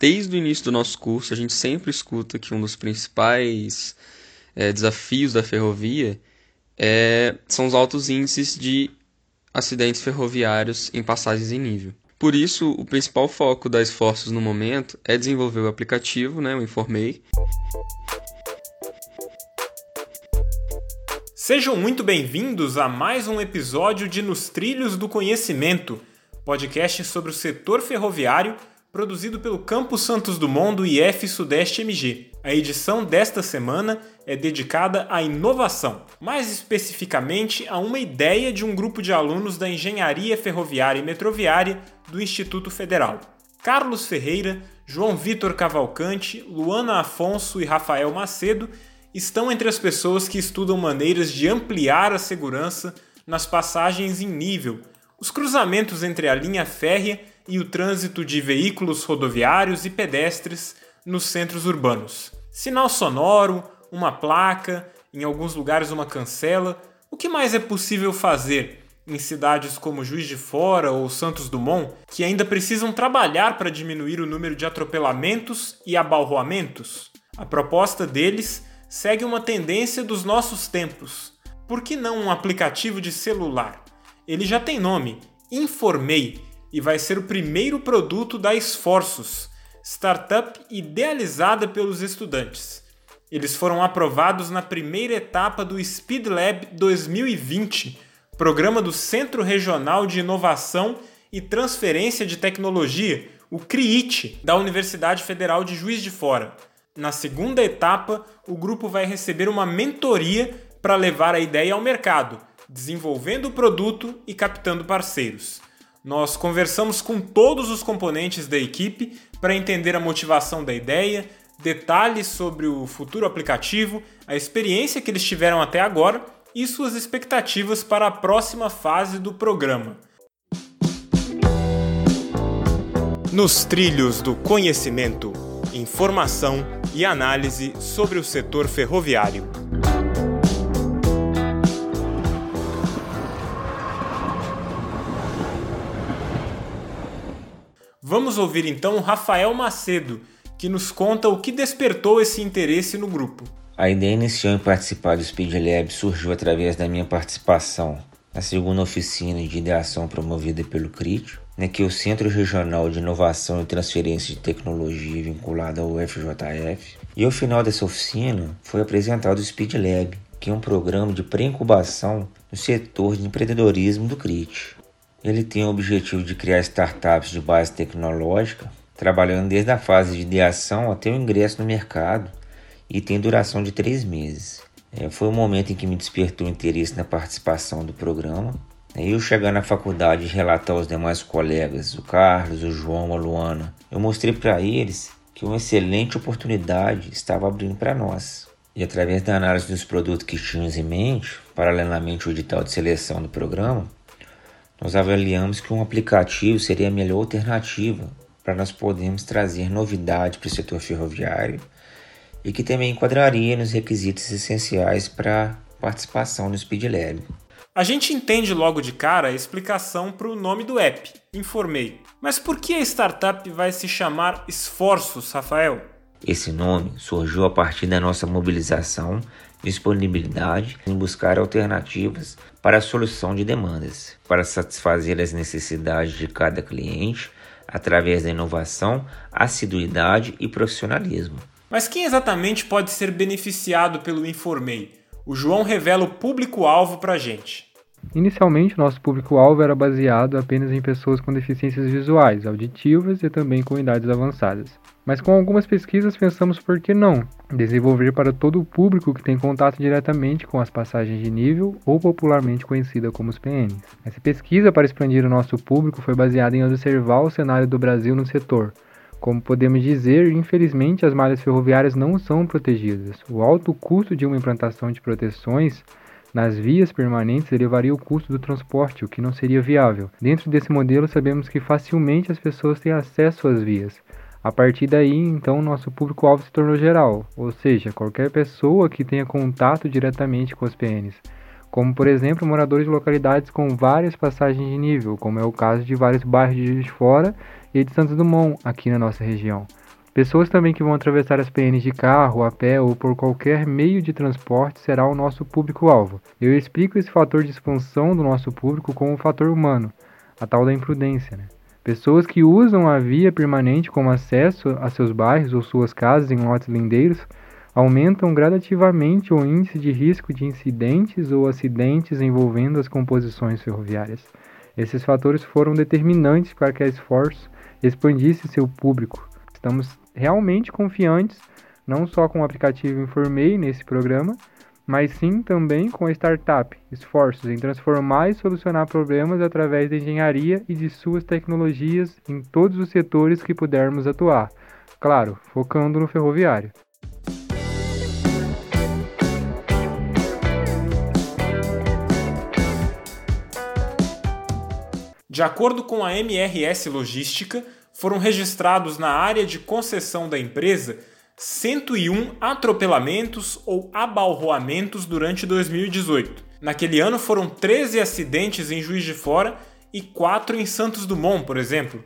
desde o início do nosso curso, a gente sempre escuta que um dos principais é, desafios da ferrovia é, são os altos índices de acidentes ferroviários em passagens em nível. Por isso, o principal foco da Esforços no momento é desenvolver o aplicativo, né, o Informei. Sejam muito bem-vindos a mais um episódio de Nos Trilhos do Conhecimento, podcast sobre o setor ferroviário produzido pelo Campus Santos do IF Sudeste MG. A edição desta semana é dedicada à inovação, mais especificamente a uma ideia de um grupo de alunos da Engenharia Ferroviária e Metroviária do Instituto Federal. Carlos Ferreira, João Vitor Cavalcante, Luana Afonso e Rafael Macedo estão entre as pessoas que estudam maneiras de ampliar a segurança nas passagens em nível, os cruzamentos entre a linha férrea e o trânsito de veículos rodoviários e pedestres nos centros urbanos. Sinal sonoro, uma placa, em alguns lugares uma cancela. O que mais é possível fazer em cidades como Juiz de Fora ou Santos Dumont, que ainda precisam trabalhar para diminuir o número de atropelamentos e abalroamentos? A proposta deles segue uma tendência dos nossos tempos. Por que não um aplicativo de celular? Ele já tem nome, Informei, e vai ser o primeiro produto da Esforços, startup idealizada pelos estudantes. Eles foram aprovados na primeira etapa do Speed Lab 2020, programa do Centro Regional de Inovação e Transferência de Tecnologia, o CRIIT, da Universidade Federal de Juiz de Fora. Na segunda etapa, o grupo vai receber uma mentoria para levar a ideia ao mercado, desenvolvendo o produto e captando parceiros. Nós conversamos com todos os componentes da equipe para entender a motivação da ideia, detalhes sobre o futuro aplicativo, a experiência que eles tiveram até agora e suas expectativas para a próxima fase do programa. Nos trilhos do conhecimento, informação e análise sobre o setor ferroviário. Vamos ouvir então Rafael Macedo, que nos conta o que despertou esse interesse no grupo. A ideia inicial em participar do Speed Lab surgiu através da minha participação na segunda oficina de ideação promovida pelo CRIT, né, que é o Centro Regional de Inovação e Transferência de Tecnologia vinculado ao FJF. E ao final dessa oficina foi apresentado o Speed Lab, que é um programa de pré-incubação no setor de empreendedorismo do CRIT. Ele tem o objetivo de criar startups de base tecnológica, trabalhando desde a fase de ideação até o ingresso no mercado e tem duração de três meses. É, foi o momento em que me despertou o interesse na participação do programa. E eu chegar na faculdade e relatar aos demais colegas, o Carlos, o João, a Luana, eu mostrei para eles que uma excelente oportunidade estava abrindo para nós. E através da análise dos produtos que tínhamos em mente, paralelamente ao edital de seleção do programa, nós avaliamos que um aplicativo seria a melhor alternativa para nós podermos trazer novidade para o setor ferroviário e que também enquadraria nos requisitos essenciais para participação no Speed Lab. A gente entende logo de cara a explicação para o nome do app, Informei. Mas por que a startup vai se chamar Esforços, Rafael? Esse nome surgiu a partir da nossa mobilização disponibilidade em buscar alternativas para a solução de demandas, para satisfazer as necessidades de cada cliente através da inovação, assiduidade e profissionalismo. Mas quem exatamente pode ser beneficiado pelo Informei? O João revela o público-alvo para a gente. Inicialmente, nosso público-alvo era baseado apenas em pessoas com deficiências visuais, auditivas e também com idades avançadas. Mas com algumas pesquisas pensamos por que não desenvolver para todo o público que tem contato diretamente com as passagens de nível ou popularmente conhecida como os PNs. Essa pesquisa para expandir o nosso público foi baseada em observar o cenário do Brasil no setor. Como podemos dizer, infelizmente as malhas ferroviárias não são protegidas. O alto custo de uma implantação de proteções nas vias permanentes elevaria o custo do transporte, o que não seria viável. Dentro desse modelo, sabemos que facilmente as pessoas têm acesso às vias. A partir daí, então, nosso público-alvo se tornou geral, ou seja, qualquer pessoa que tenha contato diretamente com os PNs, como por exemplo moradores de localidades com várias passagens de nível, como é o caso de vários bairros de Juiz de Fora e de Santos Dumont, aqui na nossa região. Pessoas também que vão atravessar as PNs de carro, a pé ou por qualquer meio de transporte será o nosso público-alvo. Eu explico esse fator de expansão do nosso público como um fator humano, a tal da imprudência. Né? Pessoas que usam a via permanente como acesso a seus bairros ou suas casas em lotes lindeiros aumentam gradativamente o índice de risco de incidentes ou acidentes envolvendo as composições ferroviárias. Esses fatores foram determinantes para que a Esforço expandisse seu público. Estamos realmente confiantes, não só com o aplicativo Informei nesse programa, mas sim também com a startup Esforços em transformar e solucionar problemas através da engenharia e de suas tecnologias em todos os setores que pudermos atuar. Claro, focando no ferroviário. De acordo com a MRS Logística, foram registrados na área de concessão da empresa 101 atropelamentos ou abalroamentos durante 2018. Naquele ano foram 13 acidentes em Juiz de Fora e 4 em Santos Dumont, por exemplo.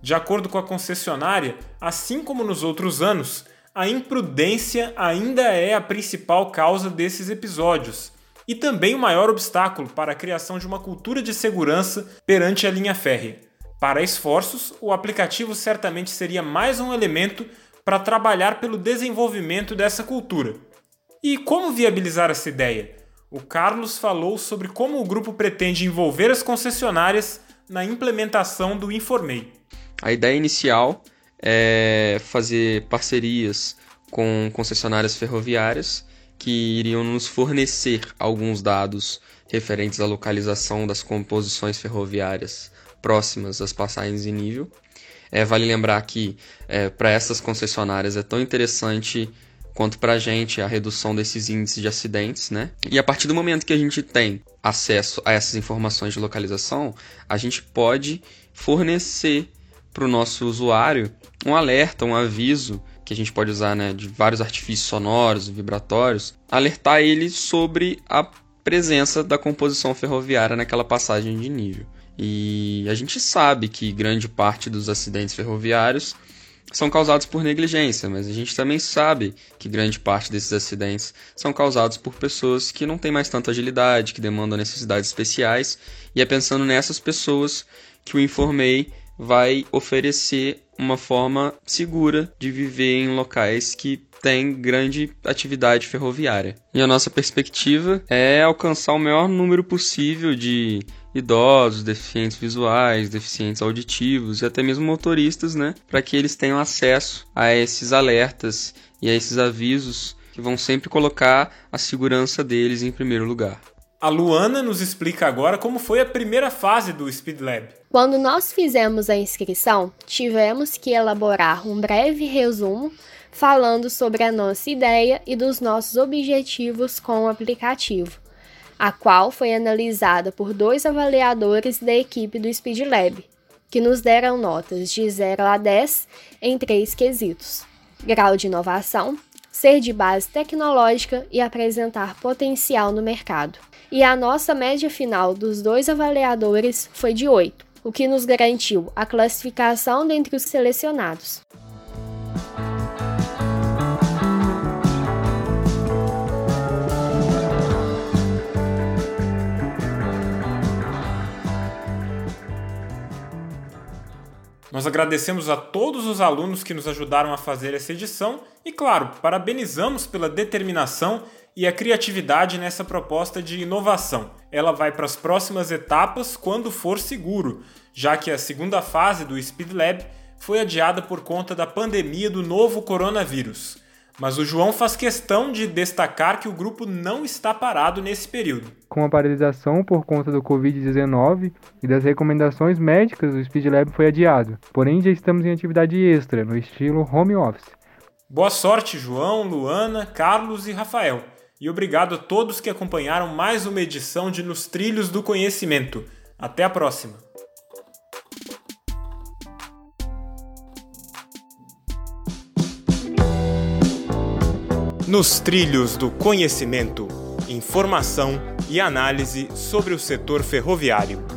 De acordo com a concessionária, assim como nos outros anos, a imprudência ainda é a principal causa desses episódios, e também o maior obstáculo para a criação de uma cultura de segurança perante a linha férrea. Para esforços, o aplicativo certamente seria mais um elemento para trabalhar pelo desenvolvimento dessa cultura. E como viabilizar essa ideia? O Carlos falou sobre como o grupo pretende envolver as concessionárias na implementação do Informei. A ideia inicial é fazer parcerias com concessionárias ferroviárias que iriam nos fornecer alguns dados referentes à localização das composições ferroviárias próximas às passagens em nível. É, vale lembrar que é, para essas concessionárias é tão interessante quanto para a gente a redução desses índices de acidentes, né? E a partir do momento que a gente tem acesso a essas informações de localização, a gente pode fornecer para o nosso usuário um alerta, um aviso que a gente pode usar né, de vários artifícios sonoros, vibratórios, alertar ele sobre a presença da composição ferroviária naquela passagem de nível. E a gente sabe que grande parte dos acidentes ferroviários são causados por negligência, mas a gente também sabe que grande parte desses acidentes são causados por pessoas que não têm mais tanta agilidade, que demandam necessidades especiais, e é pensando nessas pessoas que o Informei vai oferecer uma forma segura de viver em locais que têm grande atividade ferroviária. E a nossa perspectiva é alcançar o maior número possível de idosos, deficientes visuais, deficientes auditivos e até mesmo motoristas, né, para que eles tenham acesso a esses alertas e a esses avisos que vão sempre colocar a segurança deles em primeiro lugar. A Luana nos explica agora como foi a primeira fase do Speed Lab. Quando nós fizemos a inscrição, tivemos que elaborar um breve resumo falando sobre a nossa ideia e dos nossos objetivos com o aplicativo, a qual foi analisada por dois avaliadores da equipe do Speed Lab, que nos deram notas de 0 a 10 em três quesitos: grau de inovação, ser de base tecnológica e apresentar potencial no mercado. E a nossa média final dos dois avaliadores foi de 8, o que nos garantiu a classificação dentre os selecionados. Nós agradecemos a todos os alunos que nos ajudaram a fazer essa edição e, claro, parabenizamos pela determinação e a criatividade nessa proposta de inovação. Ela vai para as próximas etapas quando for seguro, já que a segunda fase do Speed Lab foi adiada por conta da pandemia do novo coronavírus. Mas o João faz questão de destacar que o grupo não está parado nesse período. Com a paralisação por conta do Covid-19 e das recomendações médicas, o Speed Lab foi adiado. Porém, já estamos em atividade extra, no estilo home office. Boa sorte, João, Luana, Carlos e Rafael. E obrigado a todos que acompanharam mais uma edição de Nos Trilhos do Conhecimento. Até a próxima! Nos Trilhos do Conhecimento, informação e análise sobre o setor ferroviário.